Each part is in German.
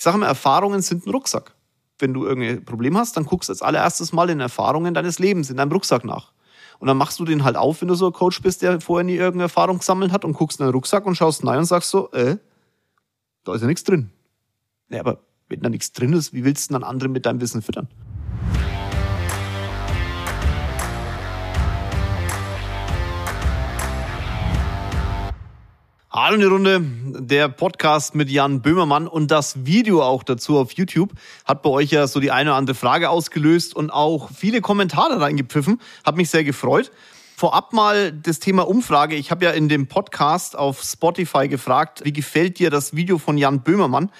Ich sage immer, Erfahrungen sind ein Rucksack. Wenn du irgendein Problem hast, dann guckst du als allererstes mal in Erfahrungen deines Lebens in deinem Rucksack nach. Und dann machst du den halt auf, wenn du so ein Coach bist, der vorher nie irgendeine Erfahrung gesammelt hat und guckst in den Rucksack und schaust rein und sagst so, äh, da ist ja nichts drin. Ja, aber wenn da nichts drin ist, wie willst du dann andere mit deinem Wissen füttern? Hallo die Runde, der Podcast mit Jan Böhmermann und das Video auch dazu auf YouTube hat bei euch ja so die eine oder andere Frage ausgelöst und auch viele Kommentare reingepfiffen. Hat mich sehr gefreut. Vorab mal das Thema Umfrage. Ich habe ja in dem Podcast auf Spotify gefragt, wie gefällt dir das Video von Jan Böhmermann?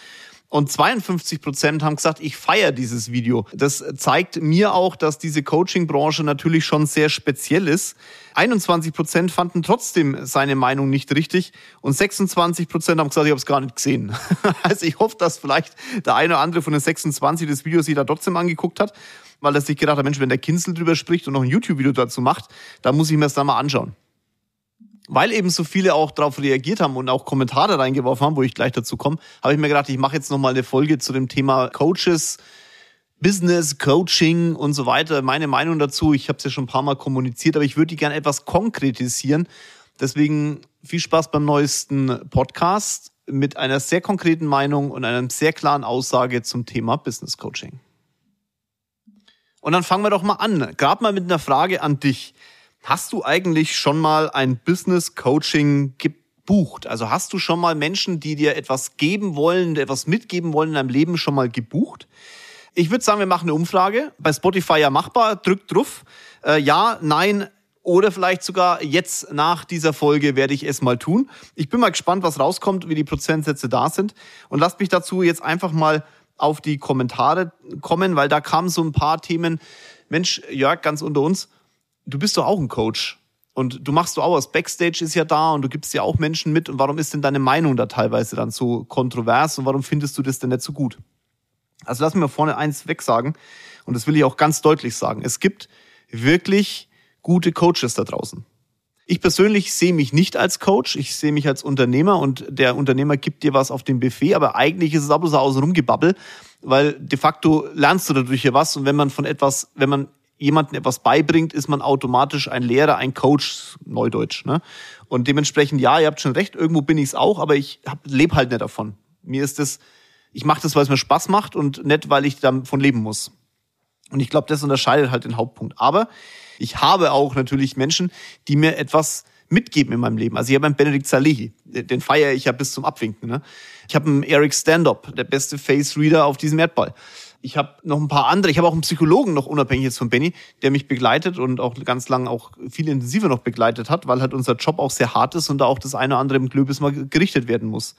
Und 52 Prozent haben gesagt, ich feiere dieses Video. Das zeigt mir auch, dass diese Coaching-Branche natürlich schon sehr speziell ist. 21 Prozent fanden trotzdem seine Meinung nicht richtig und 26 Prozent haben gesagt, ich habe es gar nicht gesehen. also ich hoffe, dass vielleicht der eine oder andere von den 26 das Video sich da trotzdem angeguckt hat, weil er sich gedacht hat, Mensch, wenn der Kinzel drüber spricht und noch ein YouTube-Video dazu macht, dann muss ich mir das da mal anschauen weil eben so viele auch darauf reagiert haben und auch Kommentare reingeworfen haben, wo ich gleich dazu komme, habe ich mir gedacht, ich mache jetzt nochmal eine Folge zu dem Thema Coaches, Business, Coaching und so weiter. Meine Meinung dazu, ich habe es ja schon ein paar Mal kommuniziert, aber ich würde die gerne etwas konkretisieren. Deswegen viel Spaß beim neuesten Podcast mit einer sehr konkreten Meinung und einer sehr klaren Aussage zum Thema Business Coaching. Und dann fangen wir doch mal an. Gerade mal mit einer Frage an dich. Hast du eigentlich schon mal ein Business Coaching gebucht? Also hast du schon mal Menschen, die dir etwas geben wollen, etwas mitgeben wollen in deinem Leben schon mal gebucht? Ich würde sagen, wir machen eine Umfrage. Bei Spotify ja machbar. Drückt drauf. Äh, ja, nein, oder vielleicht sogar jetzt nach dieser Folge werde ich es mal tun. Ich bin mal gespannt, was rauskommt, wie die Prozentsätze da sind. Und lasst mich dazu jetzt einfach mal auf die Kommentare kommen, weil da kamen so ein paar Themen. Mensch, Jörg, ganz unter uns, du bist doch auch ein Coach. Und du machst du auch was. Backstage ist ja da und du gibst ja auch Menschen mit. Und warum ist denn deine Meinung da teilweise dann so kontrovers und warum findest du das denn nicht so gut? Also lass mir vorne eins weg sagen. Und das will ich auch ganz deutlich sagen. Es gibt wirklich gute Coaches da draußen. Ich persönlich sehe mich nicht als Coach, ich sehe mich als Unternehmer und der Unternehmer gibt dir was auf dem Buffet, aber eigentlich ist es auch bloß aus rumgebabbel, weil de facto lernst du dadurch ja was und wenn man von etwas, wenn man jemandem etwas beibringt, ist man automatisch ein Lehrer, ein Coach, Neudeutsch. Ne? Und dementsprechend, ja, ihr habt schon recht, irgendwo bin ich es auch, aber ich lebe halt nicht davon. Mir ist das, ich mache das, weil es mir Spaß macht und nicht, weil ich davon leben muss. Und ich glaube, das unterscheidet halt den Hauptpunkt. Aber ich habe auch natürlich Menschen, die mir etwas mitgeben in meinem Leben. Also ich habe einen Benedikt Salehi, den feiere ich ja bis zum Abwinken. Ne? Ich habe einen Eric Standup, der beste Face Reader auf diesem Erdball. Ich habe noch ein paar andere. Ich habe auch einen Psychologen noch unabhängig jetzt von Benny, der mich begleitet und auch ganz lang auch viel intensiver noch begleitet hat, weil halt unser Job auch sehr hart ist und da auch das eine oder andere im Glöbis mal gerichtet werden muss.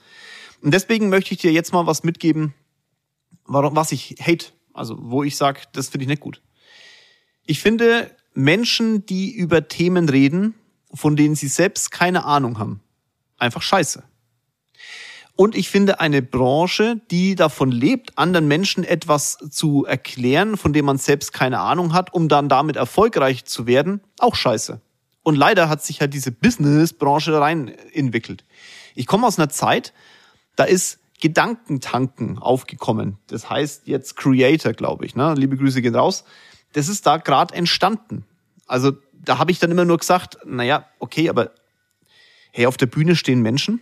Und deswegen möchte ich dir jetzt mal was mitgeben, warum, was ich hate. Also wo ich sage, das finde ich nicht gut. Ich finde Menschen, die über Themen reden, von denen sie selbst keine Ahnung haben, einfach scheiße. Und ich finde eine Branche, die davon lebt, anderen Menschen etwas zu erklären, von dem man selbst keine Ahnung hat, um dann damit erfolgreich zu werden, auch scheiße. Und leider hat sich halt diese Business-Branche rein entwickelt. Ich komme aus einer Zeit, da ist Gedankentanken aufgekommen. Das heißt jetzt Creator, glaube ich. Ne? Liebe Grüße gehen raus. Das ist da gerade entstanden. Also da habe ich dann immer nur gesagt, naja, okay, aber hey, auf der Bühne stehen Menschen,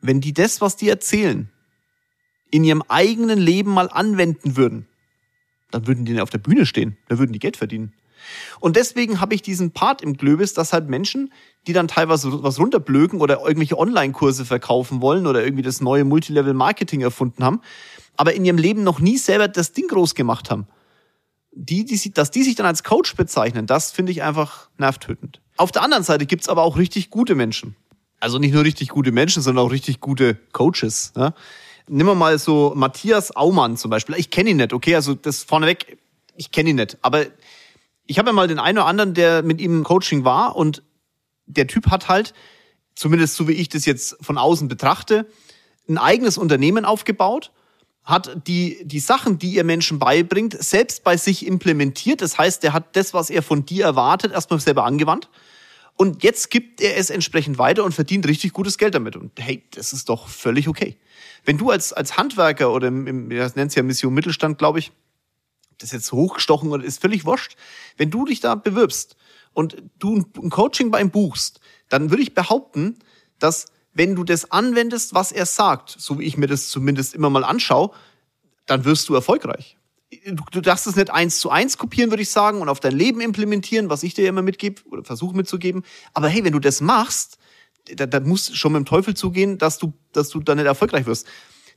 wenn die das, was die erzählen, in ihrem eigenen Leben mal anwenden würden, dann würden die auf der Bühne stehen, da würden die Geld verdienen. Und deswegen habe ich diesen Part im Glöbis, dass halt Menschen, die dann teilweise was runterblöken oder irgendwelche Online-Kurse verkaufen wollen oder irgendwie das neue Multilevel-Marketing erfunden haben, aber in ihrem Leben noch nie selber das Ding groß gemacht haben. Die, die, dass die sich dann als Coach bezeichnen, das finde ich einfach nervtötend. Auf der anderen Seite gibt's aber auch richtig gute Menschen also nicht nur richtig gute Menschen, sondern auch richtig gute Coaches. Ne? Nimm wir mal so Matthias Aumann zum Beispiel. Ich kenne ihn nicht, okay, also das vorneweg, ich kenne ihn nicht. Aber ich habe ja mal den einen oder anderen, der mit ihm im Coaching war und der Typ hat halt, zumindest so wie ich das jetzt von außen betrachte, ein eigenes Unternehmen aufgebaut, hat die, die Sachen, die ihr Menschen beibringt, selbst bei sich implementiert. Das heißt, der hat das, was er von dir erwartet, erstmal selber angewandt Und jetzt gibt er es entsprechend weiter und verdient richtig gutes Geld damit. Und hey, das ist doch völlig okay. Wenn du als, als Handwerker oder im, im das nennt es ja Mission Mittelstand, glaube ich, das jetzt hochgestochen oder ist völlig wurscht. Wenn du dich da bewirbst und du ein Coaching bei ihm buchst, dann würde ich behaupten, dass wenn du das anwendest, was er sagt, so wie ich mir das zumindest immer mal anschaue, dann wirst du erfolgreich. Du, du darfst es nicht eins zu eins kopieren, würde ich sagen, und auf dein Leben implementieren, was ich dir immer mitgebe oder versuche mitzugeben. Aber hey, wenn du das machst, da, da muss schon mit dem Teufel zugehen, dass du, dass du dann nicht erfolgreich wirst.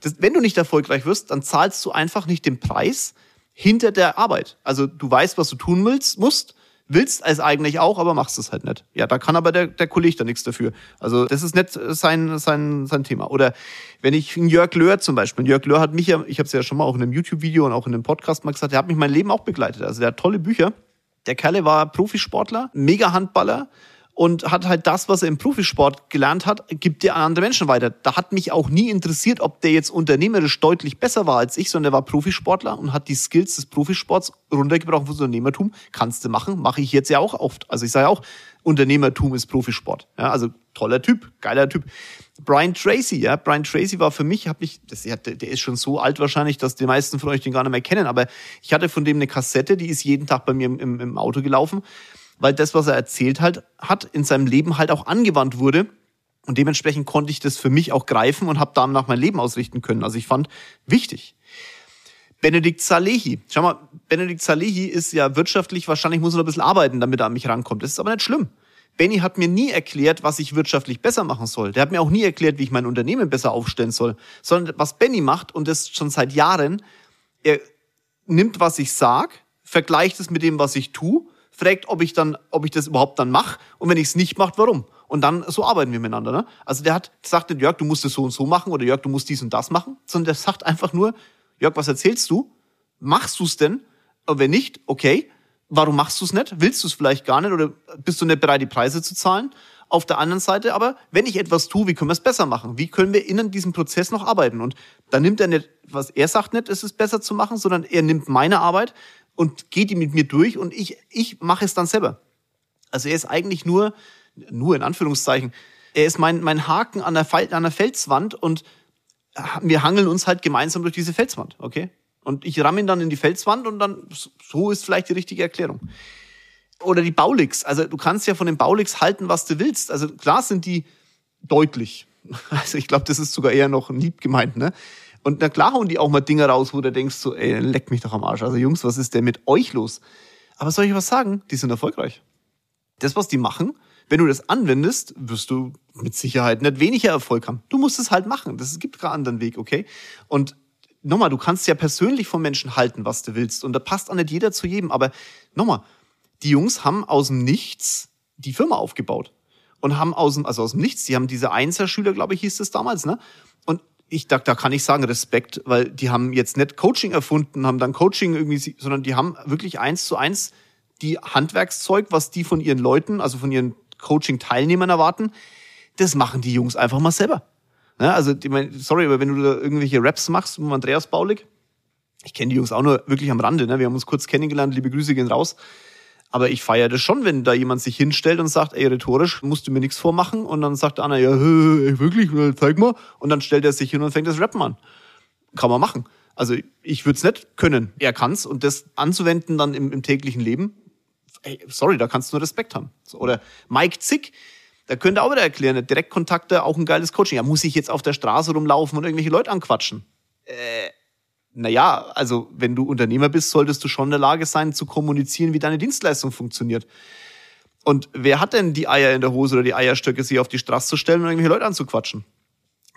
Das, wenn du nicht erfolgreich wirst, dann zahlst du einfach nicht den Preis hinter der Arbeit. Also du weißt, was du tun willst, musst, willst es eigentlich auch, aber machst es halt nicht. Ja, da kann aber der, der Kollege da nichts dafür. Also das ist nicht sein, sein, sein Thema. Oder wenn ich Jörg Löhr zum Beispiel, Jörg Löhr hat mich ja, ich habe es ja schon mal auch in einem YouTube-Video und auch in einem Podcast mal gesagt, der hat mich mein Leben auch begleitet. Also der hat tolle Bücher. Der Kerle war Profisportler, Mega-Handballer, und hat halt das, was er im Profisport gelernt hat, gibt er an andere Menschen weiter. Da hat mich auch nie interessiert, ob der jetzt unternehmerisch deutlich besser war als ich, sondern er war Profisportler und hat die Skills des Profisports runtergebrochen fürs Unternehmertum. Kannst du machen, mache ich jetzt ja auch oft. Also ich sage auch, Unternehmertum ist Profisport. Ja, also toller Typ, geiler Typ. Brian Tracy, ja, Brian Tracy war für mich, hab ich, das, der ist schon so alt wahrscheinlich, dass die meisten von euch den gar nicht mehr kennen, aber ich hatte von dem eine Kassette, die ist jeden Tag bei mir im, im Auto gelaufen weil das, was er erzählt halt, hat, in seinem Leben halt auch angewandt wurde. Und dementsprechend konnte ich das für mich auch greifen und habe danach mein Leben ausrichten können. Also ich fand wichtig. Benedikt Salehi. Schau mal, Benedikt Salehi ist ja wirtschaftlich, wahrscheinlich muss er noch ein bisschen arbeiten, damit er an mich rankommt. Das ist aber nicht schlimm. Benny hat mir nie erklärt, was ich wirtschaftlich besser machen soll. Der hat mir auch nie erklärt, wie ich mein Unternehmen besser aufstellen soll. Sondern was Benny macht, und das schon seit Jahren, er nimmt, was ich sag, vergleicht es mit dem, was ich tue fragt, ob ich dann, ob ich das überhaupt dann mache und wenn ich es nicht mache, warum? Und dann so arbeiten wir miteinander. Ne? Also der hat sagt nicht, Jörg, du musst es so und so machen oder Jörg, du musst dies und das machen, sondern der sagt einfach nur, Jörg, was erzählst du? Machst du es denn? Und wenn nicht, okay. Warum machst du es nicht? Willst du es vielleicht gar nicht oder bist du nicht bereit, die Preise zu zahlen? Auf der anderen Seite aber, wenn ich etwas tue, wie können wir es besser machen? Wie können wir in diesem Prozess noch arbeiten? Und dann nimmt er nicht, was er sagt nicht, es ist besser zu machen, sondern er nimmt meine Arbeit, und geht die mit mir durch und ich, ich mache es dann selber. Also er ist eigentlich nur, nur in Anführungszeichen, er ist mein, mein Haken an der, an der Felswand und wir hangeln uns halt gemeinsam durch diese Felswand, okay? Und ich ramme ihn dann in die Felswand und dann, so ist vielleicht die richtige Erklärung. Oder die Baulix. Also du kannst ja von den Baulix halten, was du willst. Also klar sind die deutlich. Also ich glaube, das ist sogar eher noch lieb gemeint, ne? Und na klar hauen die auch mal Dinge raus, wo du denkst so, ey, leck mich doch am Arsch. Also Jungs, was ist denn mit euch los? Aber soll ich was sagen? Die sind erfolgreich. Das, was die machen, wenn du das anwendest, wirst du mit Sicherheit nicht weniger Erfolg haben. Du musst es halt machen. Das gibt keinen anderen Weg, okay? Und nochmal, du kannst ja persönlich von Menschen halten, was du willst. Und da passt auch nicht jeder zu jedem. Aber nochmal, die Jungs haben aus dem Nichts die Firma aufgebaut. Und haben aus dem, also aus dem Nichts, die haben diese Einser-Schüler, glaube ich, hieß das damals, ne? Ich da, da kann ich sagen Respekt, weil die haben jetzt nicht Coaching erfunden, haben dann Coaching irgendwie, sondern die haben wirklich eins zu eins die Handwerkszeug, was die von ihren Leuten, also von ihren Coaching-Teilnehmern erwarten, das machen die Jungs einfach mal selber. Ja, also, ich mein, sorry, aber wenn du da irgendwelche Raps machst mit Andreas Baulig, ich kenne die Jungs auch nur wirklich am Rande, ne? wir haben uns kurz kennengelernt, liebe Grüße gehen raus. Aber ich feiere das schon, wenn da jemand sich hinstellt und sagt, ey, rhetorisch musst du mir nichts vormachen. Und dann sagt Anna, ja, ey, wirklich, zeig mal. Und dann stellt er sich hin und fängt das Rappen an. Kann man machen. Also ich würde es nicht können. Er kann's. Und das anzuwenden dann im, im täglichen Leben, ey, sorry, da kannst du nur Respekt haben. Oder Mike Zick, da könnte auch wieder erklären, Direktkontakte, auch ein geiles Coaching. Ja, muss ich jetzt auf der Straße rumlaufen und irgendwelche Leute anquatschen? Äh, naja, also wenn du Unternehmer bist, solltest du schon in der Lage sein zu kommunizieren, wie deine Dienstleistung funktioniert. Und wer hat denn die Eier in der Hose oder die Eierstöcke, sich auf die Straße zu stellen und irgendwelche Leute anzuquatschen?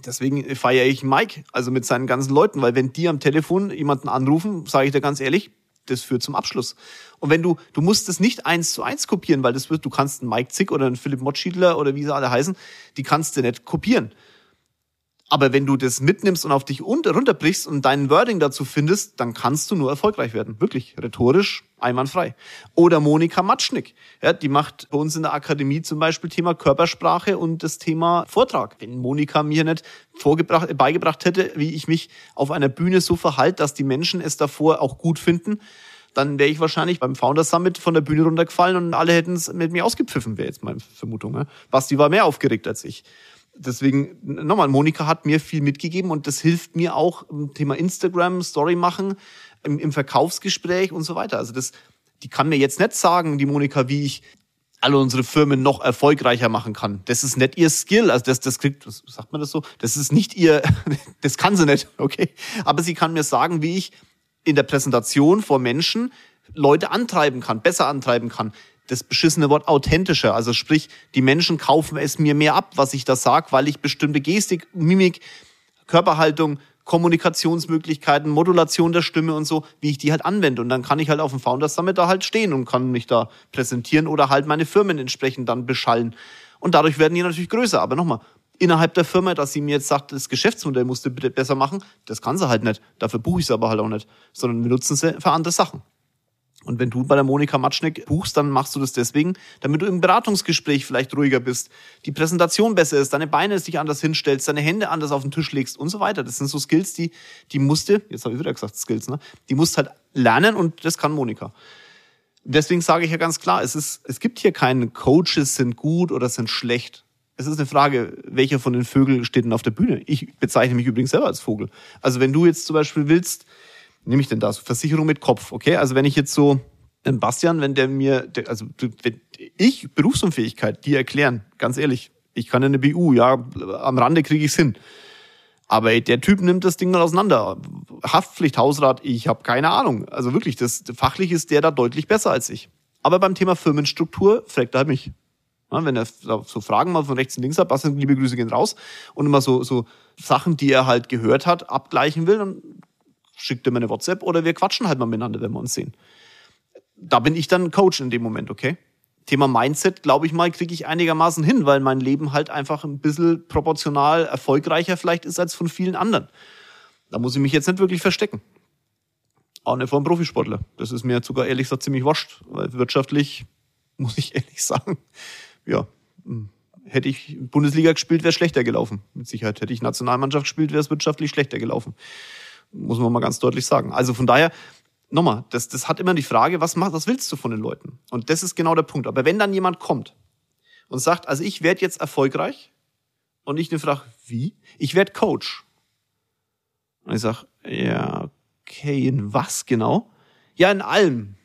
Deswegen feiere ich Mike, also mit seinen ganzen Leuten, weil wenn die am Telefon jemanden anrufen, sage ich dir ganz ehrlich, das führt zum Abschluss. Und wenn du, du musst es nicht eins zu eins kopieren, weil das wird, du kannst einen Mike Zick oder einen Philipp Mottschiedler oder wie sie alle heißen, die kannst du nicht kopieren. Aber wenn du das mitnimmst und auf dich runterbrichst und deinen Wording dazu findest, dann kannst du nur erfolgreich werden. Wirklich, rhetorisch, einwandfrei. Oder Monika Matschnick. Ja, die macht bei uns in der Akademie zum Beispiel Thema Körpersprache und das Thema Vortrag. Wenn Monika mir nicht vorgebracht, beigebracht hätte, wie ich mich auf einer Bühne so verhalte, dass die Menschen es davor auch gut finden, dann wäre ich wahrscheinlich beim Founders Summit von der Bühne runtergefallen und alle hätten es mit mir ausgepfiffen, wäre jetzt meine Vermutung. Ne? Basti war mehr aufgeregt als ich. Deswegen, nochmal, Monika hat mir viel mitgegeben und das hilft mir auch im Thema Instagram, Story machen, im, im Verkaufsgespräch und so weiter. Also das, die kann mir jetzt nicht sagen, die Monika, wie ich alle unsere Firmen noch erfolgreicher machen kann. Das ist nicht ihr Skill, also das, das kriegt, sagt man das so? Das ist nicht ihr, das kann sie nicht, okay? Aber sie kann mir sagen, wie ich in der Präsentation vor Menschen Leute antreiben kann, besser antreiben kann. Das beschissene Wort authentischer, also sprich, die Menschen kaufen es mir mehr ab, was ich da sage, weil ich bestimmte Gestik, Mimik, Körperhaltung, Kommunikationsmöglichkeiten, Modulation der Stimme und so, wie ich die halt anwende. Und dann kann ich halt auf dem Founders Summit da halt stehen und kann mich da präsentieren oder halt meine Firmen entsprechend dann beschallen. Und dadurch werden die natürlich größer. Aber nochmal, innerhalb der Firma, dass sie mir jetzt sagt, das Geschäftsmodell musst du bitte besser machen, das kann sie halt nicht. Dafür buche ich sie aber halt auch nicht, sondern wir nutzen sie für andere Sachen. Und wenn du bei der Monika Matschnick buchst, dann machst du das deswegen, damit du im Beratungsgespräch vielleicht ruhiger bist, die Präsentation besser ist, deine Beine sich anders hinstellst, deine Hände anders auf den Tisch legst und so weiter. Das sind so Skills, die, die musste, jetzt habe ich wieder gesagt Skills, ne? Die musst halt lernen und das kann Monika. Deswegen sage ich ja ganz klar, es ist, es gibt hier keinen Coaches sind gut oder sind schlecht. Es ist eine Frage, welcher von den Vögeln steht denn auf der Bühne? Ich bezeichne mich übrigens selber als Vogel. Also wenn du jetzt zum Beispiel willst, nehme ich denn da? So Versicherung mit Kopf, okay? Also wenn ich jetzt so, den Bastian, wenn der mir, also wenn ich Berufsunfähigkeit, die erklären, ganz ehrlich, ich kann eine BU, ja, am Rande kriege ich's hin. Aber der Typ nimmt das Ding mal auseinander. Haftpflicht, Hausrat, ich habe keine Ahnung. Also wirklich, das fachlich ist der da deutlich besser als ich. Aber beim Thema Firmenstruktur fragt er halt mich. Ja, wenn er so Fragen mal von rechts und links hat, was liebe Grüße gehen raus und immer so, so Sachen, die er halt gehört hat, abgleichen will, dann schickt er mir eine WhatsApp oder wir quatschen halt mal miteinander, wenn wir uns sehen. Da bin ich dann Coach in dem Moment, okay? Thema Mindset, glaube ich mal, kriege ich einigermaßen hin, weil mein Leben halt einfach ein bisschen proportional erfolgreicher vielleicht ist als von vielen anderen. Da muss ich mich jetzt nicht wirklich verstecken. Auch nicht vor einem Profisportler. Das ist mir sogar ehrlich gesagt ziemlich wascht, weil wirtschaftlich, muss ich ehrlich sagen, ja, hm, hätte ich Bundesliga gespielt, wäre es schlechter gelaufen. Mit Sicherheit hätte ich Nationalmannschaft gespielt, wäre es wirtschaftlich schlechter gelaufen. Muss man mal ganz deutlich sagen. Also von daher, nochmal, das, das hat immer die Frage, was, mach, was willst du von den Leuten? Und das ist genau der Punkt. Aber wenn dann jemand kommt und sagt, also ich werde jetzt erfolgreich und ich eine frage, wie? Ich werde Coach. Und ich sage, ja, okay, in was genau? Ja, in allem.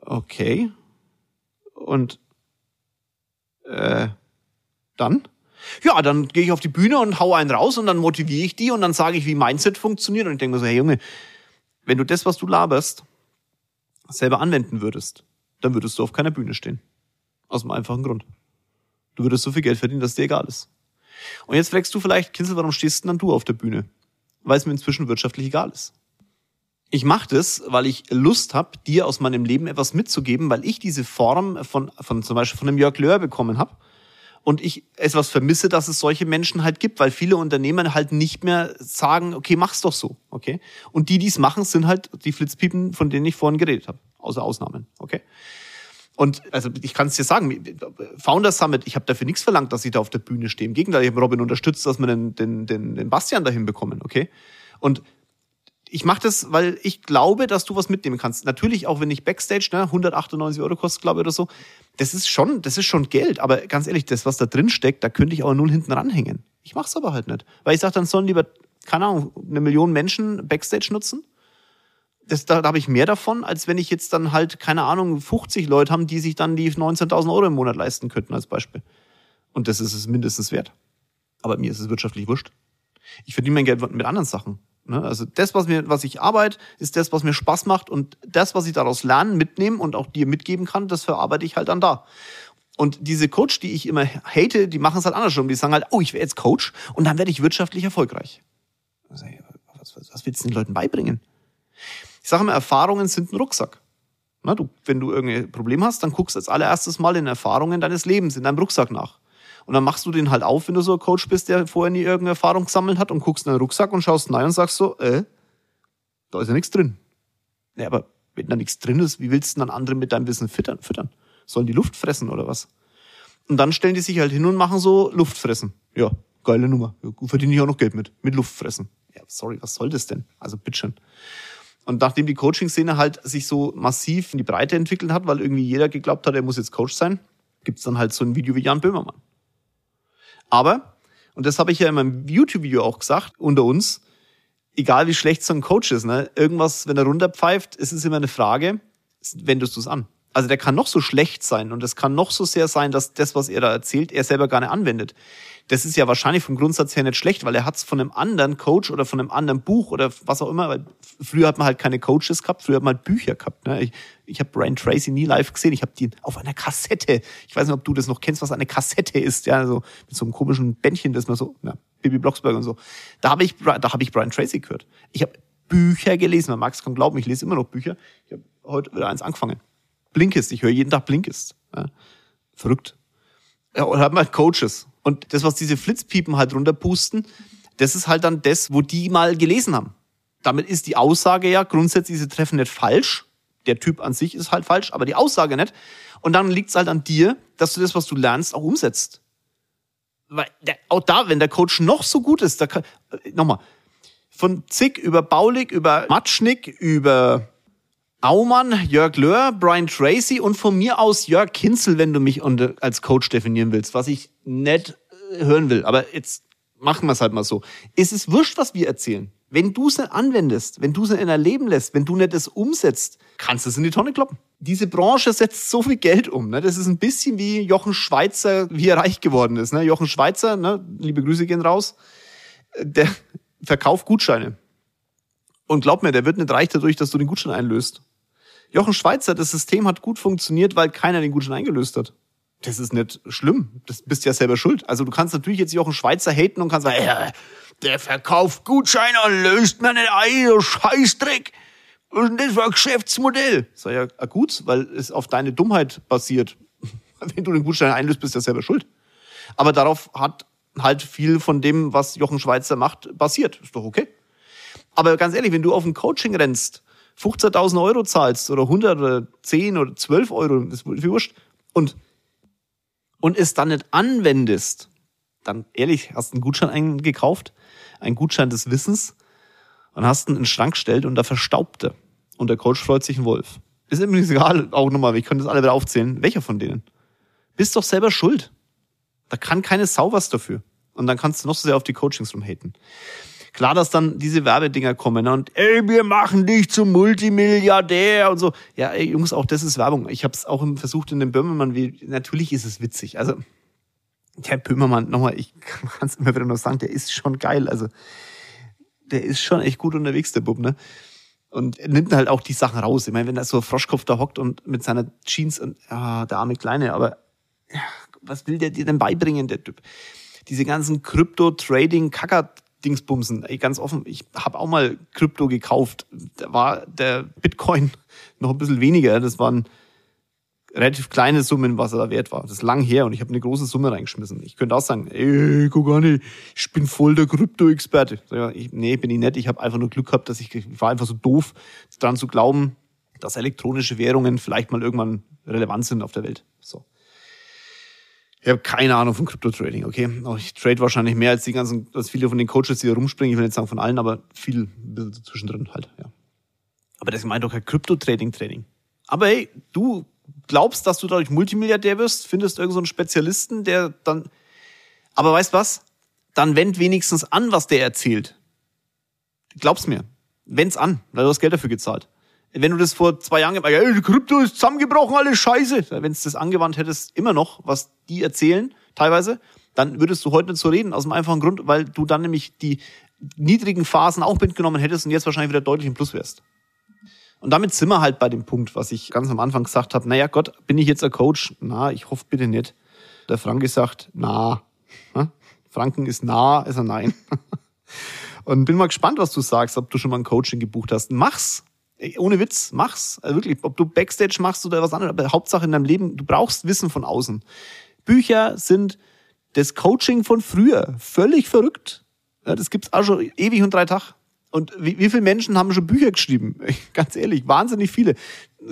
Okay. Und äh, dann? Ja, dann gehe ich auf die Bühne und hau einen raus und dann motiviere ich die und dann sage ich, wie Mindset funktioniert. Und ich denke mir so, hey Junge, wenn du das, was du laberst, selber anwenden würdest, dann würdest du auf keiner Bühne stehen. Aus einem einfachen Grund. Du würdest so viel Geld verdienen, dass dir egal ist. Und jetzt fragst du vielleicht, Kinsel, warum stehst denn dann du auf der Bühne? Weil es mir inzwischen wirtschaftlich egal ist. Ich mache das, weil ich Lust habe, dir aus meinem Leben etwas mitzugeben, weil ich diese Form von, von zum Beispiel von einem Jörg Löhr bekommen habe und ich etwas vermisse, dass es solche Menschen halt gibt, weil viele Unternehmen halt nicht mehr sagen, okay, mach's doch so, okay? Und die, die es machen, sind halt die Flitzpiepen, von denen ich vorhin geredet habe, außer Ausnahmen, okay? Und also ich kann es dir sagen, Founder Summit, ich habe dafür nichts verlangt, dass ich da auf der Bühne stehe. Im Gegenteil, ich habe Robin unterstützt, dass wir den, den, den, den Bastian dahin bekommen, okay? Und ich mache das, weil ich glaube, dass du was mitnehmen kannst. Natürlich auch, wenn ich Backstage, ne, 198 Euro kostet, glaube ich, oder so. Das ist schon, das ist schon Geld. Aber ganz ehrlich, das, was da drin steckt, da könnte ich auch null hinten ranhängen. Ich mach's aber halt nicht. Weil ich sage, dann sollen lieber, keine Ahnung, eine Million Menschen Backstage nutzen. Das, da, da habe ich mehr davon, als wenn ich jetzt dann halt, keine Ahnung, 50 Leute haben, die sich dann die 19.000 Euro im Monat leisten könnten, als Beispiel. Und das ist es mindestens wert. Aber mir ist es wirtschaftlich wurscht. Ich verdiene mein Geld mit anderen Sachen. Ne? Also das, was mir, was ich arbeite, ist das, was mir Spaß macht und das, was ich daraus lernen, mitnehmen und auch dir mitgeben kann, das verarbeite ich halt dann da. Und diese Coach, die ich immer hate, die machen es halt andersrum. Die sagen halt, oh, ich werde jetzt Coach und dann werde ich wirtschaftlich erfolgreich. Was, was willst du den Leuten beibringen? Ich sage immer, Erfahrungen sind ein Rucksack. Na, du, wenn du irgendein Problem hast, dann guckst du als allererstes mal in Erfahrungen deines Lebens, in deinem Rucksack nach. Und dann machst du den halt auf, wenn du so ein Coach bist, der vorher nie irgendeine Erfahrung gesammelt hat und guckst in den Rucksack und schaust rein und sagst so, äh, da ist ja nichts drin. Ja, aber wenn da nichts drin ist, wie willst du dann andere mit deinem Wissen füttern? füttern? Sollen die Luft fressen oder was? Und dann stellen die sich halt hin und machen so Luftfressen. Ja, geile Nummer. Ja, verdiene ich auch noch Geld mit. Mit Luftfressen. Ja, sorry, was soll das denn? Also bitteschön. Und nachdem die Coaching-Szene halt sich so massiv in die Breite entwickelt hat, weil irgendwie jeder geglaubt hat, er muss jetzt Coach sein, gibt's dann halt so ein Video wie Jan Böhmermann. Aber, und das habe ich ja in meinem YouTube-Video auch gesagt, unter uns, egal wie schlecht so ein Coach ist, ne, irgendwas, wenn er runterpfeift, ist es immer eine Frage, wendest du es an? Also der kann noch so schlecht sein und es kann noch so sehr sein, dass das, was er da erzählt, er selber gar nicht anwendet. Das ist ja wahrscheinlich vom Grundsatz her nicht schlecht, weil er hat es von einem anderen Coach oder von einem anderen Buch oder was auch immer. Weil früher hat man halt keine Coaches gehabt, früher hat man halt Bücher gehabt. Ne? Ich, ich habe Brian Tracy nie live gesehen. Ich habe die auf einer Kassette. Ich weiß nicht, ob du das noch kennst, was eine Kassette ist. Ja, so mit so einem komischen Bändchen, das man so, na, Bibi Blocksberg und so. Da habe ich, da habe ich Brian Tracy gehört. Ich habe Bücher gelesen. Man mag es kaum glauben, ich lese immer noch Bücher. Ich habe heute wieder eins angefangen. Blinkist. Ich höre jeden Tag Blinkist. Ja. Verrückt. Ja, und haben halt Coaches. Und das, was diese Flitzpiepen halt runterpusten, das ist halt dann das, wo die mal gelesen haben. Damit ist die Aussage ja grundsätzlich, diese Treffen nicht falsch. Der Typ an sich ist halt falsch, aber die Aussage nicht. Und dann liegt es halt an dir, dass du das, was du lernst, auch umsetzt. Weil der, auch da, wenn der Coach noch so gut ist, da kann, äh, nochmal, von Zick über Baulig, über Matschnick, über Aumann, Jörg Löhr, Brian Tracy und von mir aus Jörg Kinzel, wenn du mich als Coach definieren willst, was ich nicht äh, hören will. Aber jetzt machen wir es halt mal so. Es ist wurscht, was wir erzählen. Wenn du es nicht anwendest, wenn du es nicht erleben lässt, wenn du nicht das umsetzt, kannst du es in die Tonne kloppen. Diese Branche setzt so viel Geld um. Ne? Das ist ein bisschen wie Jochen Schweizer, wie er reich geworden ist. Ne? Jochen Schweizer, ne? liebe Grüße gehen raus, der verkauft Gutscheine. Und glaub mir, der wird nicht reich dadurch, dass du den Gutschein einlöst. Jochen Schweizer, das System hat gut funktioniert, weil keiner den Gutschein eingelöst hat. Das ist nicht schlimm. Das bist ja selber schuld. Also du kannst natürlich jetzt Jochen Schweizer haten und kannst sagen, ja, der verkauft Gutscheine und löst mir nicht ein, du Scheißdreck. Das für ein Geschäftsmodell? Sag ja, gut, weil es auf deine Dummheit basiert. Wenn du den Gutschein einlöst, bist du ja selber schuld. Aber darauf hat halt viel von dem, was Jochen Schweizer macht, basiert. Ist doch okay. Aber ganz ehrlich, wenn du auf ein Coaching rennst 15.000 Euro zahlst oder 100 oder 10 oder 12 Euro, das ist wurscht, und, und es dann nicht anwendest, dann ehrlich, hast einen Gutschein eingekauft, einen Gutschein des Wissens und hast ihn in den Schrank gestellt und da verstaubte. Und der Coach freut sich ein Wolf. Ist übrigens egal, auch nochmal, ich könnte das alle wieder aufzählen. Welcher von denen? Bist doch selber schuld. Da kann keine Sau was dafür. Und dann kannst du noch so sehr auf die Coachings rumhaten. Klar, dass dann diese Werbedinger kommen ne? und ey, wir machen dich zum Multimilliardär und so. Ja, ey, Jungs, auch das ist Werbung. Ich habe es auch versucht in dem Böhmermann, wie natürlich ist es witzig. Also der Böhmermann, nochmal, ich kann es immer wieder noch sagen, der ist schon geil. Also der ist schon echt gut unterwegs, der Bub, ne? Und nimmt halt auch die Sachen raus. Ich meine, wenn er so Froschkopf da hockt und mit seiner Jeans und ah, der arme Kleine, aber ja, was will der dir denn beibringen, der Typ? Diese ganzen Krypto-Trading-Kacker Dingsbumsen. Ey, ganz offen, ich habe auch mal Krypto gekauft. Da war der Bitcoin noch ein bisschen weniger. Das waren relativ kleine Summen, was er da wert war. Das ist lang her und ich habe eine große Summe reingeschmissen. Ich könnte auch sagen, ey, guck an, ich bin voll der Krypto-Experte. Nee, bin ich nicht. Ich habe einfach nur Glück gehabt, dass ich, ich war einfach so doof, daran zu glauben, dass elektronische Währungen vielleicht mal irgendwann relevant sind auf der Welt. So. Ich habe keine Ahnung von Crypto-Trading, okay? Ich trade wahrscheinlich mehr als die ganzen, als viele von den Coaches, die da rumspringen. Ich will nicht sagen von allen, aber viel zwischendrin halt, ja. Aber das meint doch kein Crypto-Trading-Training. Aber hey, du glaubst, dass du dadurch Multimilliardär wirst, findest irgendeinen so Spezialisten, der dann, aber weißt was? Dann wend wenigstens an, was der erzählt. Glaub's mir. Wend's an, weil du hast Geld dafür gezahlt wenn du das vor zwei Jahren gemacht ja, Krypto ist zusammengebrochen, alles scheiße. Wenn du das angewandt hättest, immer noch, was die erzählen, teilweise, dann würdest du heute nicht so reden, aus dem einfachen Grund, weil du dann nämlich die niedrigen Phasen auch mitgenommen hättest und jetzt wahrscheinlich wieder deutlich im Plus wärst. Und damit sind wir halt bei dem Punkt, was ich ganz am Anfang gesagt habe, naja Gott, bin ich jetzt ein Coach? Na, ich hoffe bitte nicht. Der Frank sagt, na. Franken ist na, ist er nein. Und bin mal gespannt, was du sagst, ob du schon mal ein Coaching gebucht hast. Mach's ohne Witz, mach's. Also wirklich, ob du Backstage machst oder was anderes, aber Hauptsache in deinem Leben, du brauchst Wissen von außen. Bücher sind das Coaching von früher. Völlig verrückt. Ja, das gibt's auch schon ewig und drei Tag. Und wie, wie viele Menschen haben schon Bücher geschrieben? Ganz ehrlich, wahnsinnig viele.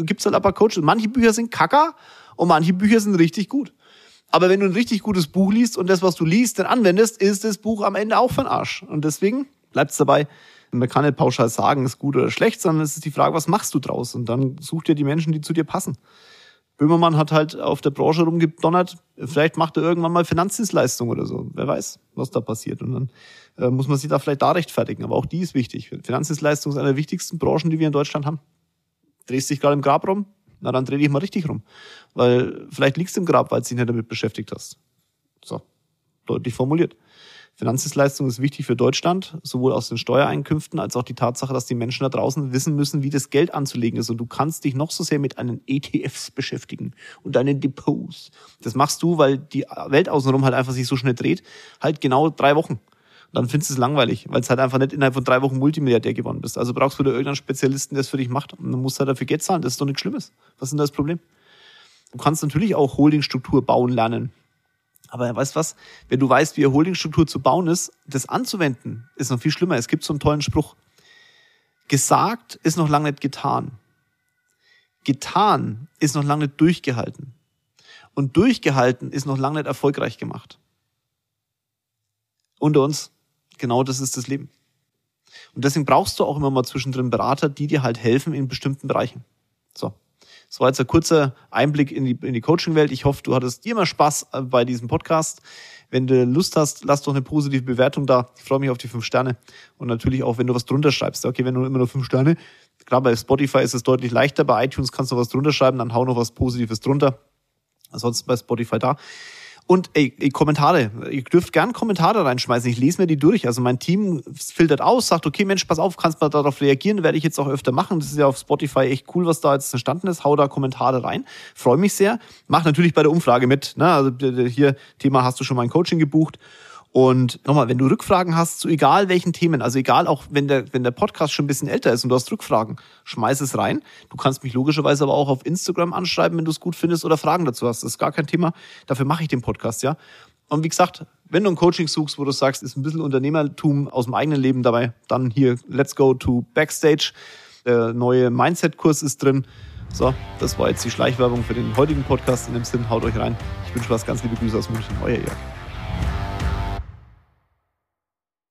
Gibt's halt ein paar Coaches. Manche Bücher sind kacker und manche Bücher sind richtig gut. Aber wenn du ein richtig gutes Buch liest und das, was du liest, dann anwendest, ist das Buch am Ende auch von Arsch. Und deswegen bleibt's dabei, Man kann nicht pauschal sagen, ist gut oder schlecht, sondern es ist die Frage, was machst du draus? Und dann such dir die Menschen, die zu dir passen. Böhmermann hat halt auf der Branche rumgedonnert, vielleicht macht er irgendwann mal Finanzdienstleistung oder so. Wer weiß, was da passiert. Und dann äh, muss man sich da vielleicht da rechtfertigen. Aber auch die ist wichtig. Finanzdienstleistung ist eine der wichtigsten Branchen, die wir in Deutschland haben. Drehst dich gerade im Grab rum? Na, dann dreh dich mal richtig rum. Weil vielleicht liegst du im Grab, weil du dich nicht damit beschäftigt hast. So, deutlich formuliert. Finanzdienstleistung ist wichtig für Deutschland, sowohl aus den Steuereinkünften als auch die Tatsache, dass die Menschen da draußen wissen müssen, wie das Geld anzulegen ist. Und du kannst dich noch so sehr mit einen ETFs beschäftigen und deinen Depots. Das machst du, weil die Welt außenrum halt einfach sich so schnell dreht, halt genau drei Wochen. Und dann findest du es langweilig, weil es halt einfach nicht innerhalb von drei Wochen Multimilliardär geworden bist. Also brauchst du da irgendeinen Spezialisten, der es für dich macht. Und dann musst du halt dafür Geld zahlen. Das ist doch nichts Schlimmes. Was ist denn das Problem? Du kannst natürlich auch Holdingstruktur bauen lernen. Aber weißt was? Wenn du weißt, wie eine Holdingstruktur zu bauen ist, das anzuwenden, ist noch viel schlimmer. Es gibt so einen tollen Spruch. Gesagt ist noch lange nicht getan. Getan ist noch lange nicht durchgehalten. Und durchgehalten ist noch lange nicht erfolgreich gemacht. Unter uns, genau das ist das Leben. Und deswegen brauchst du auch immer mal zwischendrin Berater, die dir halt helfen in bestimmten Bereichen. So. Das war jetzt ein kurzer Einblick in die, in die Coaching-Welt. Ich hoffe, du hattest dir mal Spaß äh, bei diesem Podcast. Wenn du Lust hast, lass doch eine positive Bewertung da. Ich freue mich auf die fünf Sterne. Und natürlich auch, wenn du was drunter schreibst. Okay, wenn du immer nur fünf Sterne, klar, bei Spotify ist es deutlich leichter. Bei iTunes kannst du was drunter schreiben, dann hau noch was Positives drunter. Ansonsten bei Spotify da. Und ey, Kommentare. Ihr dürft gern Kommentare reinschmeißen. Ich lese mir die durch. Also mein Team filtert aus, sagt, okay, Mensch, pass auf, kannst mal darauf reagieren. Werde ich jetzt auch öfter machen. Das ist ja auf Spotify echt cool, was da jetzt entstanden ist. Hau da Kommentare rein. Freue mich sehr. Mach natürlich bei der Umfrage mit. Ne? Also hier, Thema, hast du schon mal ein Coaching gebucht? Und nochmal, wenn du Rückfragen hast zu egal welchen Themen, also egal auch wenn der, wenn der Podcast schon ein bisschen älter ist und du hast Rückfragen, schmeiß es rein. Du kannst mich logischerweise aber auch auf Instagram anschreiben, wenn du es gut findest oder Fragen dazu hast. Das ist gar kein Thema. Dafür mache ich den Podcast, ja. Und wie gesagt, wenn du ein Coaching suchst, wo du sagst, ist ein bisschen Unternehmertum aus dem eigenen Leben dabei, dann hier, let's go to Backstage. Der neue Mindset-Kurs ist drin. So, das war jetzt die Schleichwerbung für den heutigen Podcast. In dem Sinn, haut euch rein. Ich wünsche was ganz liebe Grüße aus München. Euer Jörg.